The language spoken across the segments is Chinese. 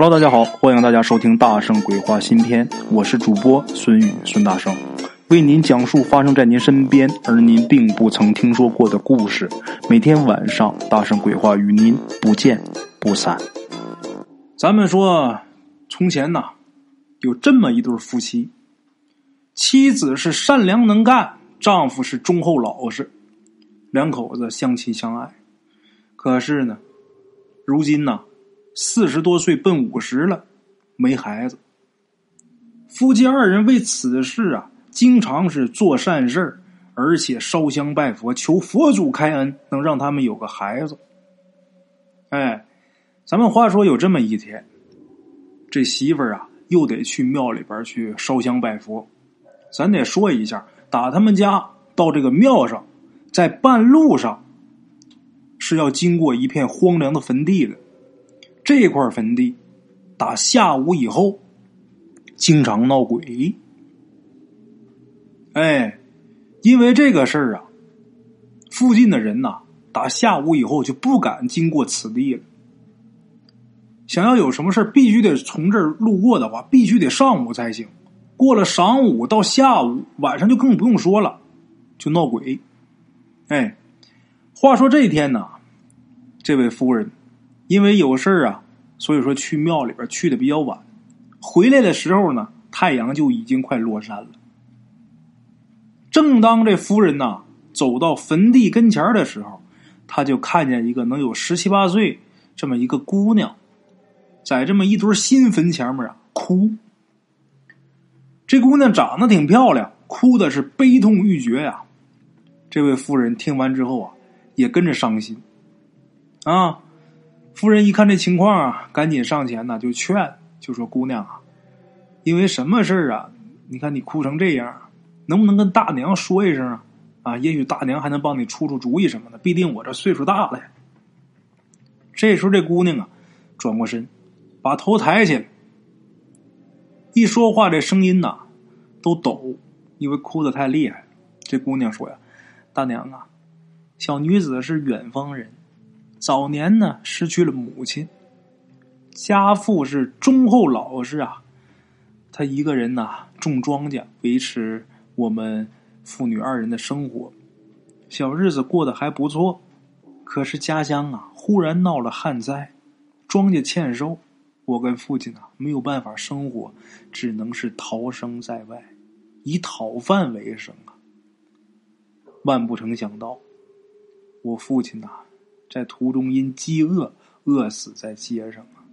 Hello，大家好，欢迎大家收听《大圣鬼话》新篇，我是主播孙宇孙大圣，为您讲述发生在您身边而您并不曾听说过的故事。每天晚上，大圣鬼话与您不见不散。咱们说，从前呐，有这么一对夫妻，妻子是善良能干，丈夫是忠厚老实，两口子相亲相爱。可是呢，如今呢。四十多岁奔五十了，没孩子。夫妻二人为此事啊，经常是做善事而且烧香拜佛，求佛祖开恩，能让他们有个孩子。哎，咱们话说有这么一天，这媳妇儿啊，又得去庙里边去烧香拜佛。咱得说一下，打他们家到这个庙上，在半路上是要经过一片荒凉的坟地的。这块坟地，打下午以后，经常闹鬼。哎，因为这个事儿啊，附近的人呐，打下午以后就不敢经过此地了。想要有什么事必须得从这儿路过的话，必须得上午才行。过了晌午到下午，晚上就更不用说了，就闹鬼。哎，话说这一天呢，这位夫人。因为有事啊，所以说去庙里边去的比较晚。回来的时候呢，太阳就已经快落山了。正当这夫人呐走到坟地跟前的时候，他就看见一个能有十七八岁这么一个姑娘，在这么一堆新坟前面啊哭。这姑娘长得挺漂亮，哭的是悲痛欲绝呀。这位夫人听完之后啊，也跟着伤心啊。夫人一看这情况啊，赶紧上前呢，就劝，就说：“姑娘啊，因为什么事儿啊？你看你哭成这样，能不能跟大娘说一声啊？啊，也许大娘还能帮你出出主意什么的。毕竟我这岁数大了。”这时候，这姑娘啊，转过身，把头抬起来，一说话这声音呐都抖，因为哭的太厉害。这姑娘说呀：“大娘啊，小女子是远方人。”早年呢，失去了母亲，家父是忠厚老实啊，他一个人呐种庄稼，维持我们父女二人的生活，小日子过得还不错。可是家乡啊，忽然闹了旱灾，庄稼欠收，我跟父亲啊没有办法生活，只能是逃生在外，以讨饭为生啊。万不成想到，我父亲呐。在途中因饥饿饿死在街上啊！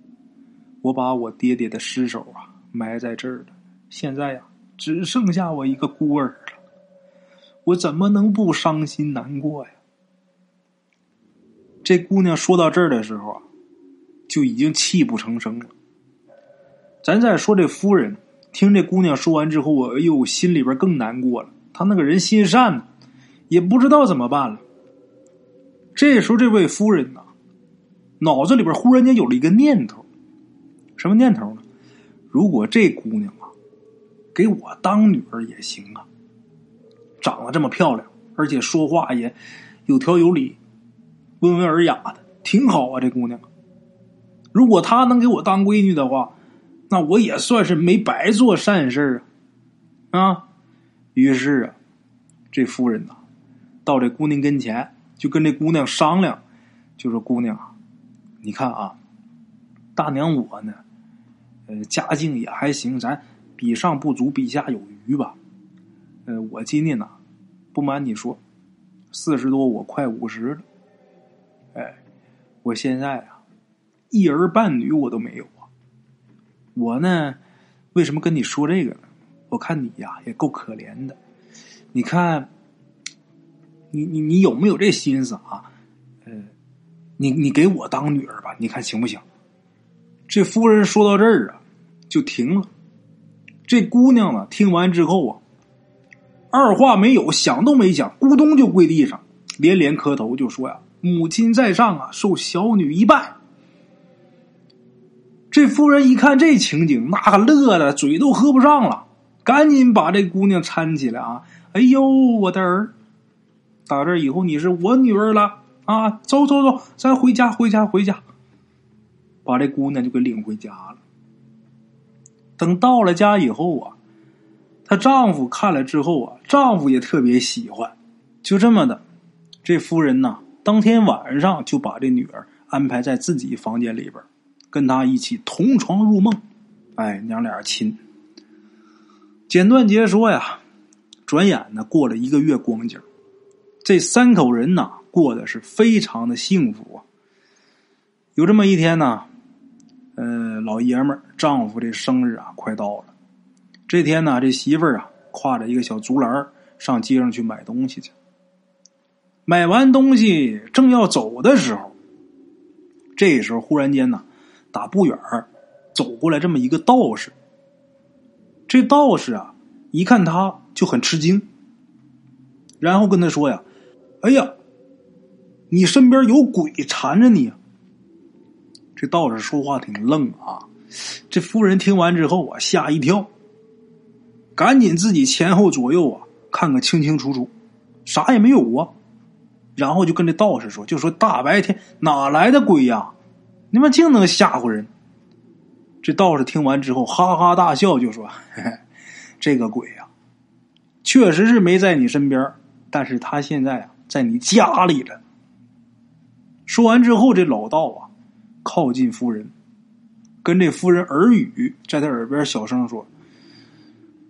我把我爹爹的尸首啊埋在这儿了。现在呀，只剩下我一个孤儿了。我怎么能不伤心难过呀？这姑娘说到这儿的时候啊，就已经泣不成声了。咱再说这夫人，听这姑娘说完之后，我哎呦，心里边更难过了。她那个人心善呢，也不知道怎么办了。这时候，这位夫人呐，脑子里边忽然间有了一个念头，什么念头呢？如果这姑娘啊，给我当女儿也行啊，长得这么漂亮，而且说话也有条有理，温文尔雅的，挺好啊。这姑娘，如果她能给我当闺女的话，那我也算是没白做善事啊。啊，于是啊，这夫人呐，到这姑娘跟前。就跟这姑娘商量，就说：“姑娘，你看啊，大娘我呢，呃，家境也还行，咱比上不足，比下有余吧。呃，我今年呢，不瞒你说，四十多，我快五十了。哎，我现在啊，一儿半女我都没有啊。我呢，为什么跟你说这个呢？我看你呀，也够可怜的。你看。”你你你有没有这心思啊？呃，你你给我当女儿吧，你看行不行？这夫人说到这儿啊，就停了。这姑娘呢，听完之后啊，二话没有，想都没想，咕咚就跪地上，连连磕头，就说呀：“母亲在上啊，受小女一拜。”这夫人一看这情景，那个乐的嘴都合不上了，赶紧把这姑娘搀起来啊！哎呦，我的儿！打这以后，你是我女儿了啊！走走走，咱回家，回家，回家。把这姑娘就给领回家了。等到了家以后啊，她丈夫看了之后啊，丈夫也特别喜欢。就这么的，这夫人呐，当天晚上就把这女儿安排在自己房间里边，跟她一起同床入梦。哎，娘俩亲。简短截说呀，转眼呢过了一个月光景，这三口人呐过得是非常的幸福啊。有这么一天呢。呃，老爷们儿丈夫这生日啊，快到了。这天呢，这媳妇儿啊，挎着一个小竹篮上街上去买东西去。买完东西正要走的时候，这时候忽然间呢，打不远走过来这么一个道士。这道士啊，一看他就很吃惊，然后跟他说呀：“哎呀，你身边有鬼缠着你。”这道士说话挺愣啊！这夫人听完之后啊，吓一跳，赶紧自己前后左右啊看个清清楚楚，啥也没有啊。然后就跟这道士说：“就说大白天哪来的鬼呀？你们净能吓唬人！”这道士听完之后哈哈大笑，就说：“嘿嘿这个鬼呀，确实是没在你身边，但是他现在啊在你家里了。”说完之后，这老道啊。靠近夫人，跟这夫人耳语，在他耳边小声说：“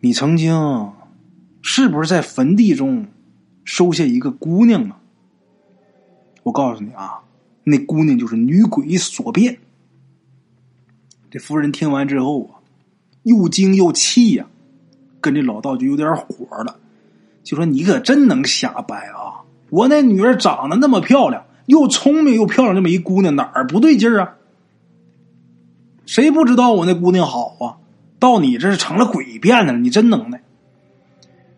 你曾经是不是在坟地中收下一个姑娘啊？我告诉你啊，那姑娘就是女鬼所变。”这夫人听完之后啊，又惊又气呀，跟这老道就有点火了，就说：“你可真能瞎掰啊！我那女儿长得那么漂亮。”又聪明又漂亮，这么一姑娘哪儿不对劲儿啊？谁不知道我那姑娘好啊？到你这是成了鬼变的了，你真能耐！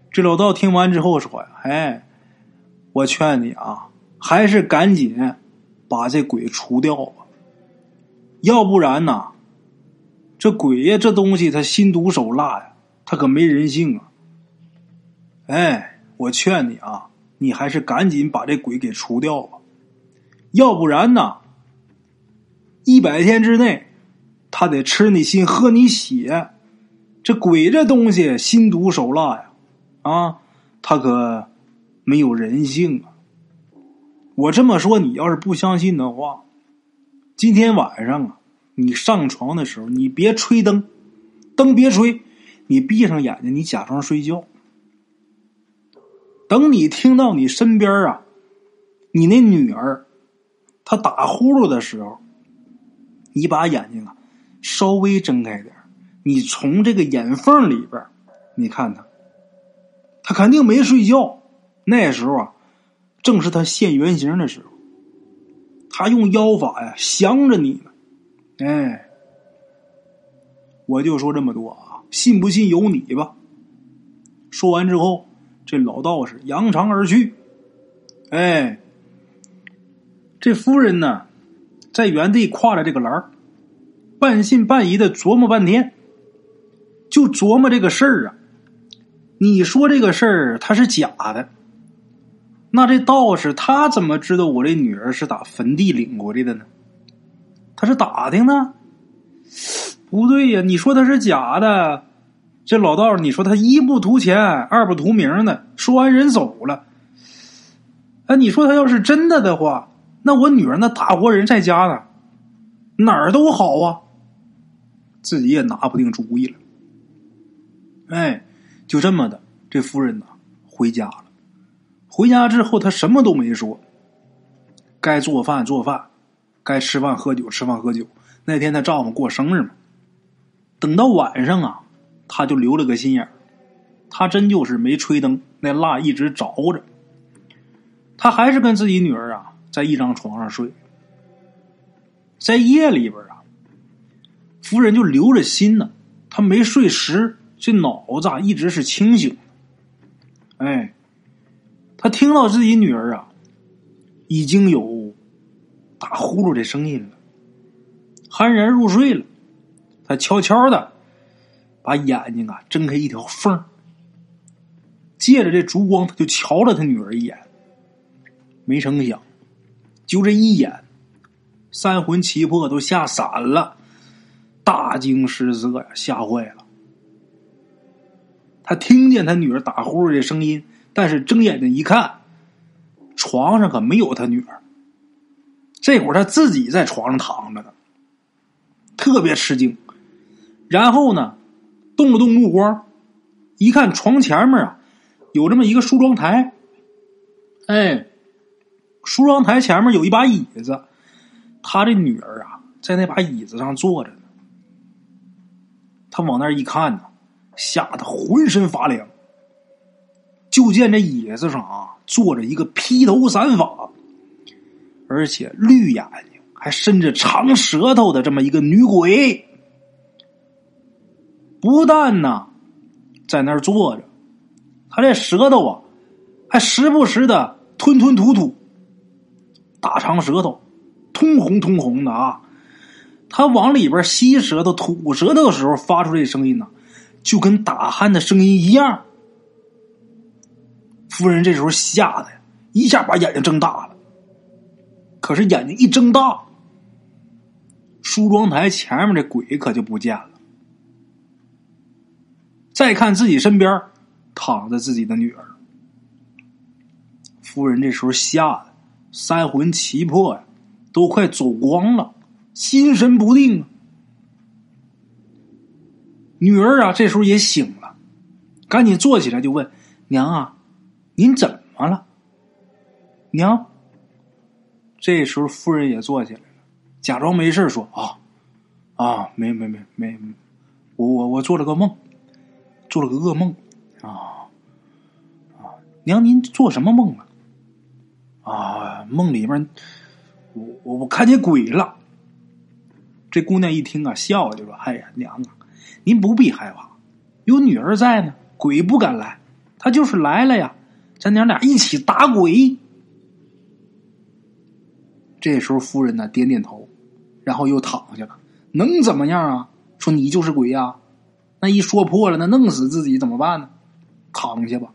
这老道听完之后说呀：“哎，我劝你啊，还是赶紧把这鬼除掉吧，要不然呐，这鬼呀这东西他心毒手辣呀，他可没人性啊！哎，我劝你啊，你还是赶紧把这鬼给除掉吧。”要不然呢？一百天之内，他得吃你心，喝你血。这鬼这东西心毒手辣呀，啊，他可没有人性啊！我这么说，你要是不相信的话，今天晚上啊，你上床的时候，你别吹灯，灯别吹，你闭上眼睛，你假装睡觉。等你听到你身边啊，你那女儿。她打呼噜的时候，你把眼睛啊稍微睁开点你从这个眼缝里边，你看他，他肯定没睡觉。那时候啊，正是他现原形的时候，他用妖法呀降着你呢。哎，我就说这么多啊，信不信由你吧。说完之后，这老道士扬长而去。哎。这夫人呢，在原地挎着这个篮，半信半疑的琢磨半天，就琢磨这个事儿啊。你说这个事儿他是假的，那这道士他怎么知道我这女儿是打坟地领过来的呢？他是打听呢？不对呀，你说他是假的，这老道你说他一不图钱，二不图名的，说完人走了。哎，你说他要是真的的话。那我女儿那大活人在家呢，哪儿都好啊，自己也拿不定主意了。哎，就这么的，这夫人呢回家了。回家之后，她什么都没说，该做饭做饭，该吃饭喝酒吃饭喝酒。那天她丈夫过生日嘛，等到晚上啊，她就留了个心眼儿，她真就是没吹灯，那蜡一直着着，她还是跟自己女儿啊。在一张床上睡，在夜里边啊，夫人就留着心呢。她没睡实，这脑子啊一直是清醒。哎，她听到自己女儿啊，已经有打呼噜的声音了，酣然入睡了。她悄悄的把眼睛啊睁开一条缝，借着这烛光，他就瞧了他女儿一眼。没成想。就这一眼，三魂七魄都吓散了，大惊失色呀，吓坏了。他听见他女儿打呼噜的声音，但是睁眼睛一看，床上可没有他女儿。这会儿他自己在床上躺着呢，特别吃惊。然后呢，动了动目光，一看床前面啊，有这么一个梳妆台。哎，梳妆台前面有一把椅子，他的女儿啊，在那把椅子上坐着呢。他往那一看呢。吓得浑身发凉。就见这椅子上啊，坐着一个披头散发，而且绿眼睛，还伸着长舌头的这么一个女鬼。不但呢，在那儿坐着，他这舌头啊，还时不时的吞吞吐吐，大长舌头，通红通红的啊。他往里边吸舌头、吐舌头的时候，发出这声音呢。就跟打鼾的声音一样，夫人这时候吓得一下把眼睛睁大了。可是眼睛一睁大，梳妆台前面的鬼可就不见了。再看自己身边躺着自己的女儿，夫人这时候吓得三魂七魄呀，都快走光了，心神不定啊。女儿啊，这时候也醒了，赶紧坐起来就问：“娘啊，您怎么了？”娘，这时候夫人也坐起来了，假装没事说：“啊啊，没没没没，我我我做了个梦，做了个噩梦啊啊！娘，您做什么梦了？啊，梦里面我我我看见鬼了。”这姑娘一听啊，笑就说：“哎呀，娘啊！”您不必害怕，有女儿在呢，鬼不敢来。他就是来了呀，咱娘俩一起打鬼。这时候夫人呢点点头，然后又躺下了。能怎么样啊？说你就是鬼呀？那一说破了，那弄死自己怎么办呢？躺下吧。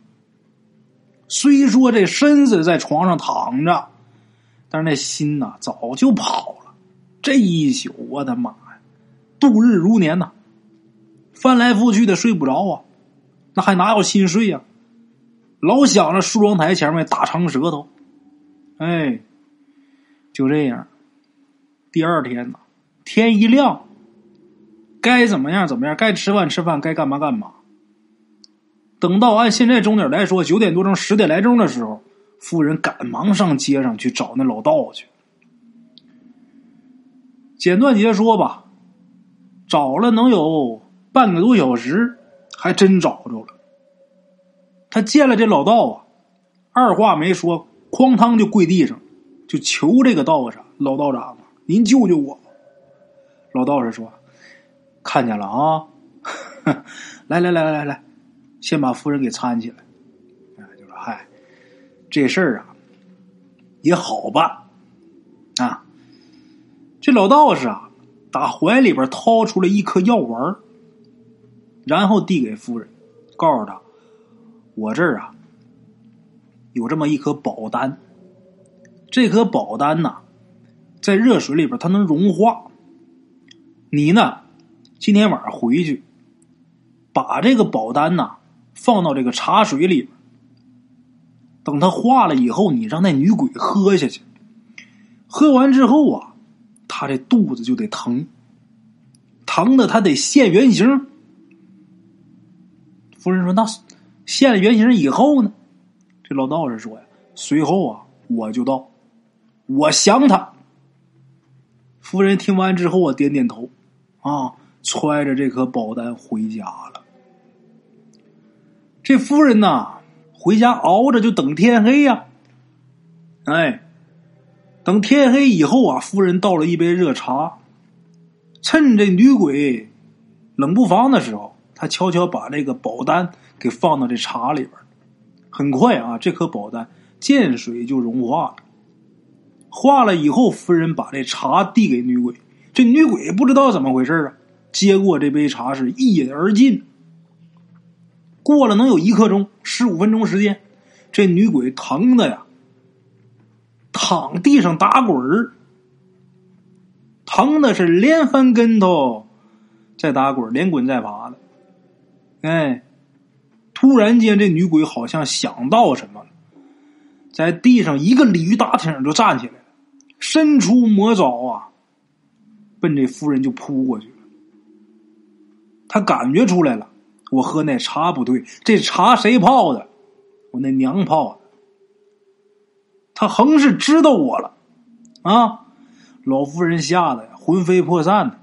虽说这身子在床上躺着，但是那心呐早就跑了。这一宿，我的妈呀，度日如年呐！翻来覆去的睡不着啊，那还哪有心睡呀？老想着梳妆台前面大长舌头，哎，就这样。第二天呢，天一亮，该怎么样怎么样，该吃饭吃饭，该干嘛干嘛。等到按现在钟点来说，九点多钟、十点来钟的时候，夫人赶忙上街上去找那老道去。简短截说吧，找了能有。半个多小时，还真找着了。他见了这老道啊，二话没说，哐当就跪地上，就求这个道士：“老道长，您救救我吧！”老道士说：“看见了啊，来来来来来来，先把夫人给搀起来。”就说：“嗨，这事儿啊，也好办？啊，这老道士啊，打怀里边掏出了一颗药丸然后递给夫人，告诉他：“我这儿啊，有这么一颗宝丹。这颗宝丹呐，在热水里边它能融化。你呢，今天晚上回去，把这个保单呐放到这个茶水里。等它化了以后，你让那女鬼喝下去。喝完之后啊，他这肚子就得疼，疼的他得现原形。”夫人说：“那现了原形以后呢？”这老道士说：“呀，随后啊，我就到，我降他。”夫人听完之后，我点点头，啊，揣着这颗宝丹回家了。这夫人呐，回家熬着就等天黑呀。哎，等天黑以后啊，夫人倒了一杯热茶，趁这女鬼冷不防的时候。他悄悄把这个宝丹给放到这茶里边很快啊，这颗宝丹见水就融化了。化了以后，夫人把这茶递给女鬼，这女鬼不知道怎么回事啊，接过这杯茶是一饮而尽。过了能有一刻钟，十五分钟时间，这女鬼疼的呀，躺地上打滚儿。疼的是连翻跟头，再打滚，连滚带爬的。哎，突然间，这女鬼好像想到什么了，在地上一个鲤鱼打挺就站起来了，伸出魔爪啊，奔这夫人就扑过去。他感觉出来了，我喝那茶不对，这茶谁泡的？我那娘泡的。他横是知道我了，啊！老夫人吓得，魂飞魄散的，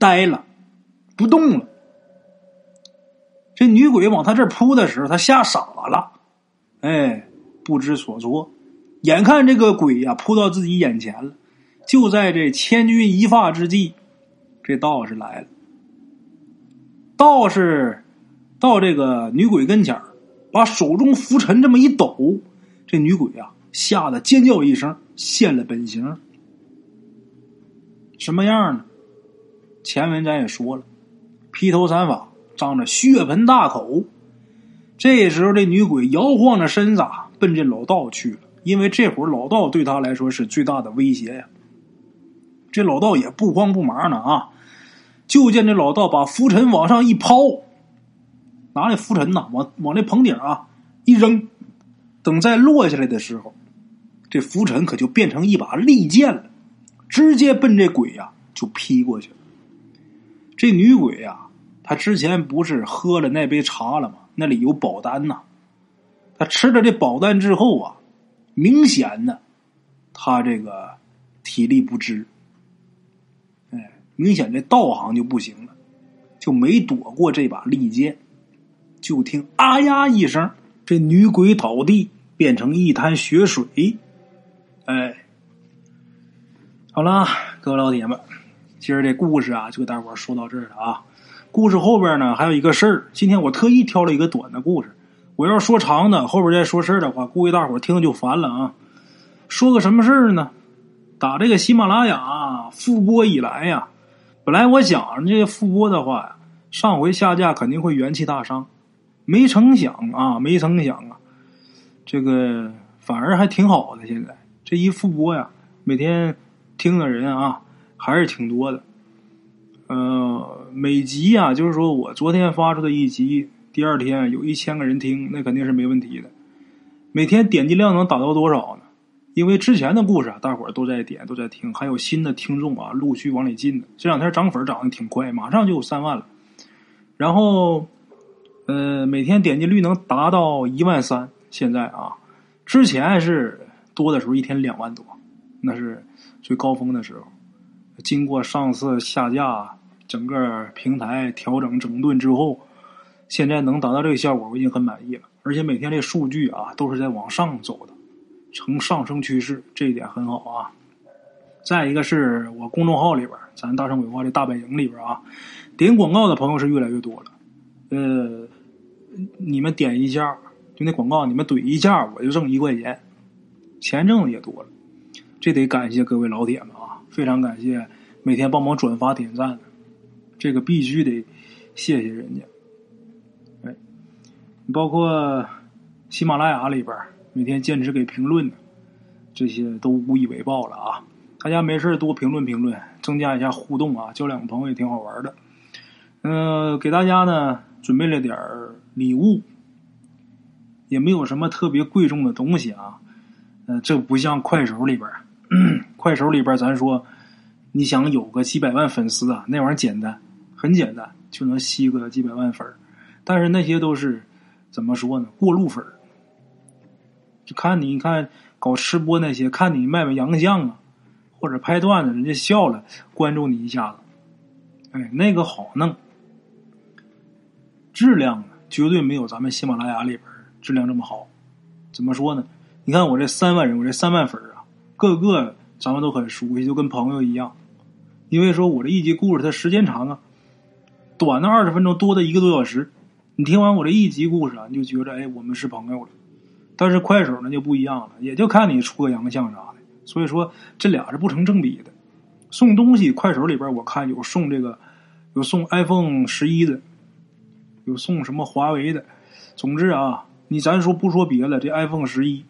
呆了，不动了。这女鬼往他这扑的时候，他吓傻了，哎，不知所措。眼看这个鬼呀扑到自己眼前了，就在这千钧一发之际，这道士来了。道士到这个女鬼跟前把手中拂尘这么一抖，这女鬼啊吓得尖叫一声，现了本形。什么样呢？前文咱也说了，披头散发，张着血盆大口。这时候，这女鬼摇晃着身子奔这老道去了，因为这会儿老道对他来说是最大的威胁呀。这老道也不慌不忙呢啊，就见这老道把浮尘往上一抛，拿那浮尘呐往往那棚顶啊一扔，等再落下来的时候，这浮尘可就变成一把利剑了。直接奔这鬼呀就劈过去了。这女鬼呀，她之前不是喝了那杯茶了吗？那里有宝丹呐。她吃了这宝丹之后啊，明显的，她这个体力不支。明显这道行就不行了，就没躲过这把利剑。就听“啊呀”一声，这女鬼倒地，变成一滩血水。哎。好了，各位老铁们，今儿这故事啊，就给大伙说到这儿了啊。故事后边呢，还有一个事儿。今天我特意挑了一个短的故事，我要说长的，后边再说事儿的话，估计大伙听就烦了啊。说个什么事儿呢？打这个喜马拉雅复播以来呀，本来我想这个复播的话呀，上回下架肯定会元气大伤，没成想啊，没成想啊，这个反而还挺好的。现在这一复播呀，每天。听的人啊，还是挺多的。呃，每集啊，就是说我昨天发出的一集，第二天有一千个人听，那肯定是没问题的。每天点击量能达到多少呢？因为之前的故事啊，大伙儿都在点，都在听，还有新的听众啊，陆续往里进的。这两天涨粉涨得挺快，马上就有三万了。然后，呃，每天点击率能达到一万三。现在啊，之前是多的时候一天两万多，那是。最高峰的时候，经过上次下架，整个平台调整整顿之后，现在能达到这个效果，我已经很满意了。而且每天这数据啊，都是在往上走的，呈上升趋势，这一点很好啊。再一个是我公众号里边，咱大圣鬼话这大本营里边啊，点广告的朋友是越来越多了。呃，你们点一下，就那广告，你们怼一下，我就挣一块钱，钱挣的也多了。这得感谢各位老铁们啊！非常感谢每天帮忙转发点赞的，这个必须得谢谢人家。哎，你包括喜马拉雅里边每天坚持给评论，这些都无以为报了啊！大家没事多评论评论，增加一下互动啊，交两个朋友也挺好玩的。嗯，给大家呢准备了点礼物，也没有什么特别贵重的东西啊。嗯，这不像快手里边。快手里边，咱说，你想有个几百万粉丝啊，那玩意儿简单，很简单，就能吸个几百万粉但是那些都是怎么说呢？过路粉看你看搞吃播那些，看你卖卖洋相啊，或者拍段子，人家笑了，关注你一下子。哎，那个好弄，质量绝对没有咱们喜马拉雅里边质量这么好。怎么说呢？你看我这三万人，我这三万粉啊个个咱们都很熟悉，就跟朋友一样。因为说我这一集故事它时间长啊，短的二十分钟，多的一个多小时。你听完我这一集故事啊，你就觉得哎，我们是朋友了。但是快手那就不一样了，也就看你出个洋相啥的。所以说这俩是不成正比的。送东西，快手里边我看有送这个，有送 iPhone 十一的，有送什么华为的。总之啊，你咱说不说别的，这 iPhone 十一。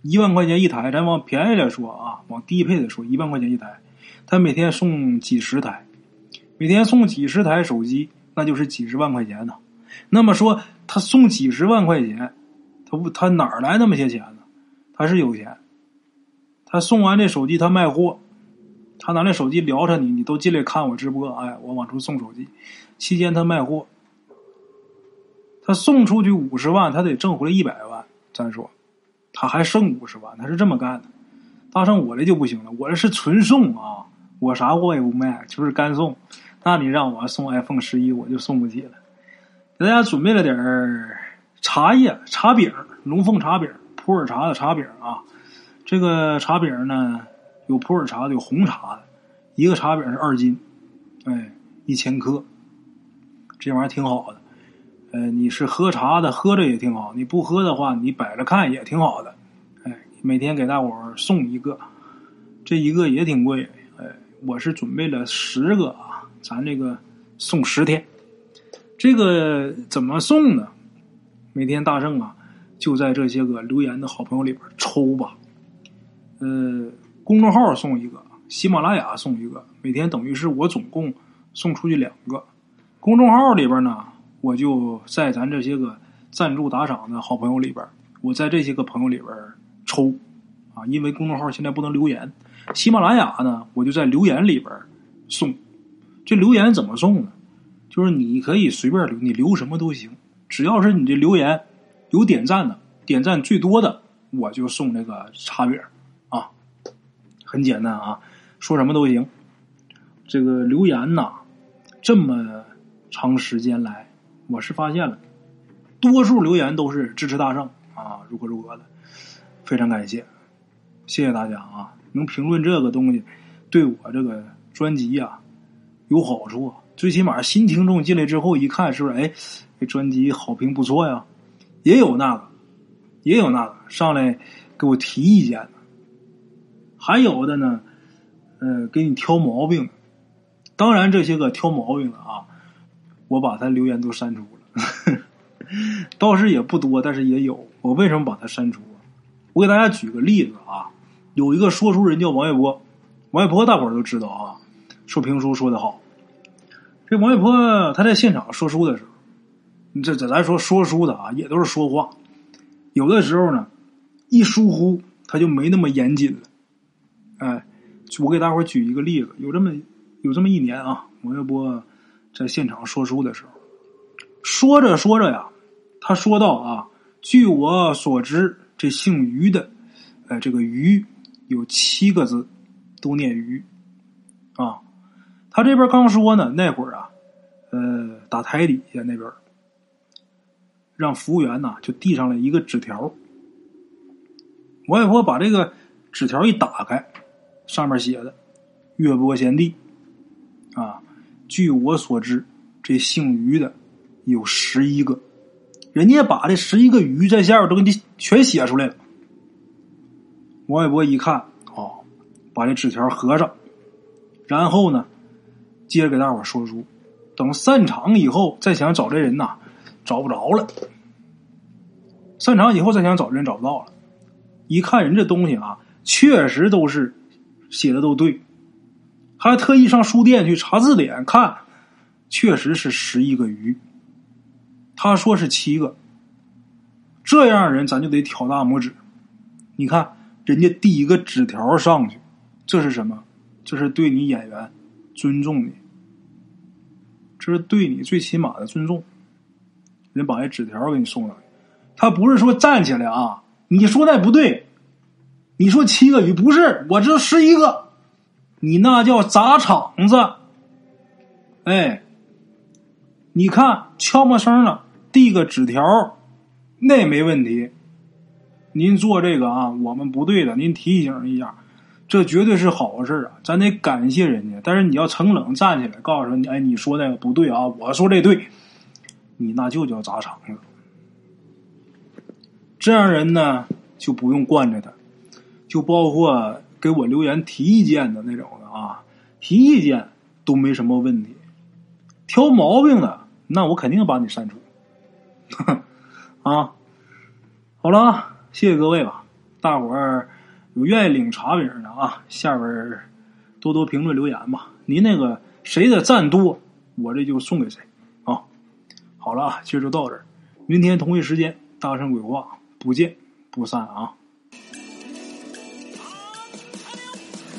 一万块钱一台，咱往便宜点说啊，往低配的说，一万块钱一台，他每天送几十台，每天送几十台手机，那就是几十万块钱呢。那么说，他送几十万块钱，他不他哪儿来那么些钱呢？他是有钱。他送完这手机，他卖货，他拿这手机聊着你，你都进来看我直播，哎，我往出送手机，期间他卖货，他送出去五十万，他得挣回来一百万。咱说，他还剩五十万，他是这么干的。大圣，我这就不行了，我这是纯送啊，我啥货也不卖，就是干送。那你让我送 iPhone 十一，我就送不起了。给大家准备了点儿茶叶、茶饼、龙凤茶饼、普洱茶的茶饼啊。这个茶饼呢，有普洱茶的，有红茶的，一个茶饼是二斤，哎，一千克。这玩意儿挺好的，呃，你是喝茶的，喝着也挺好；你不喝的话，你摆着看也挺好的。哎，每天给大伙儿送一个，这一个也挺贵。哎，我是准备了十个啊，咱这个送十天。这个怎么送呢？每天大圣啊，就在这些个留言的好朋友里边抽吧。呃，公众号送一个，喜马拉雅送一个，每天等于是我总共送出去两个。公众号里边呢，我就在咱这些个赞助打赏的好朋友里边，我在这些个朋友里边抽啊，因为公众号现在不能留言。喜马拉雅呢，我就在留言里边送。这留言怎么送呢？就是你可以随便留，你留什么都行，只要是你这留言有点赞的，点赞最多的，我就送这个茶饼啊，很简单啊，说什么都行。这个留言呐，这么长时间来，我是发现了，多数留言都是支持大圣啊，如何如何的，非常感谢，谢谢大家啊，能评论这个东西，对我这个专辑呀有好处。最起码新听众进来之后一看，是不是？哎，这专辑好评不错呀。也有那个，也有那个上来给我提意见的，还有的呢，呃，给你挑毛病。当然，这些个挑毛病的啊，我把他留言都删除了。倒是也不多，但是也有。我为什么把他删除？我给大家举个例子啊，有一个说书人叫王月波，王月波大伙儿都知道啊，说评书说的好。这王月波他在现场说书的时候，这这咱说说书的啊，也都是说话。有的时候呢，一疏忽他就没那么严谨了。哎，我给大伙举一个例子，有这么有这么一年啊，王月波在现场说书的时候，说着说着呀，他说到啊，据我所知，这姓于的，呃，这个于有七个字，都念于啊。他这边刚说呢，那会儿啊，呃，打台底下那边，让服务员呐就递上了一个纸条。王外婆把这个纸条一打开，上面写的“岳波贤弟”，啊，据我所知，这姓于的有十一个，人家把这十一个于在下边都给你全写出来了。王外婆一看，哦，把这纸条合上，然后呢。接着给大伙说书，等散场以后再想找这人呐，找不着了。散场以后再想找人找不到了。一看人这东西啊，确实都是写的都对，还特意上书店去查字典看，确实是十一个鱼。他说是七个，这样人咱就得挑大拇指。你看人家递一个纸条上去，这是什么？这是对你演员。尊重你，这是对你最起码的尊重。人把那纸条给你送上来，他不是说站起来啊！你说那不对，你说七个鱼不是，我这十一个，你那叫砸场子。哎，你看悄没声的递个纸条，那没问题。您做这个啊，我们不对的，您提醒一下。这绝对是好事啊！咱得感谢人家。但是你要成冷站起来，告诉你，哎，你说那个不对啊，我说这对，你那就叫砸场子。这样人呢，就不用惯着他。就包括给我留言提意见的那种的啊，提意见都没什么问题。挑毛病的，那我肯定把你删除。啊，好了，谢谢各位吧，大伙儿。有愿意领茶饼的啊，下边多多评论留言吧。您那个谁的赞多，我这就送给谁。好了啊，今儿就到这儿，明天同一时间大圣鬼话不见不散啊。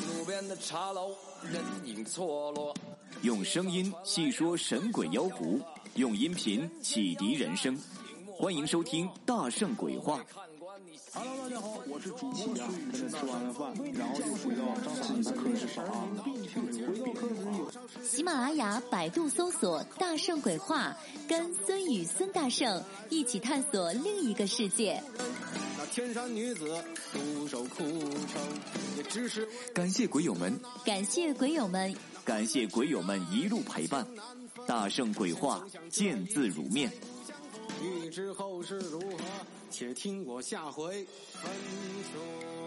路边的茶楼，人影错落。用声音细说神鬼妖狐，用音频启迪人生。欢迎收听《大圣鬼话》。Hello，大家好，我是主播孙宇。跟着吃完了饭，然后就回到自己的课室上啊。喜马拉雅、百度搜索“大圣鬼话”，跟孙宇、孙大圣一起探索另一个世界。那天山女子独守空城，也只是感谢鬼友们，感谢鬼友们，感谢鬼友们一路陪伴。大圣鬼话，见字如面。欲知后事如何，且听我下回分说。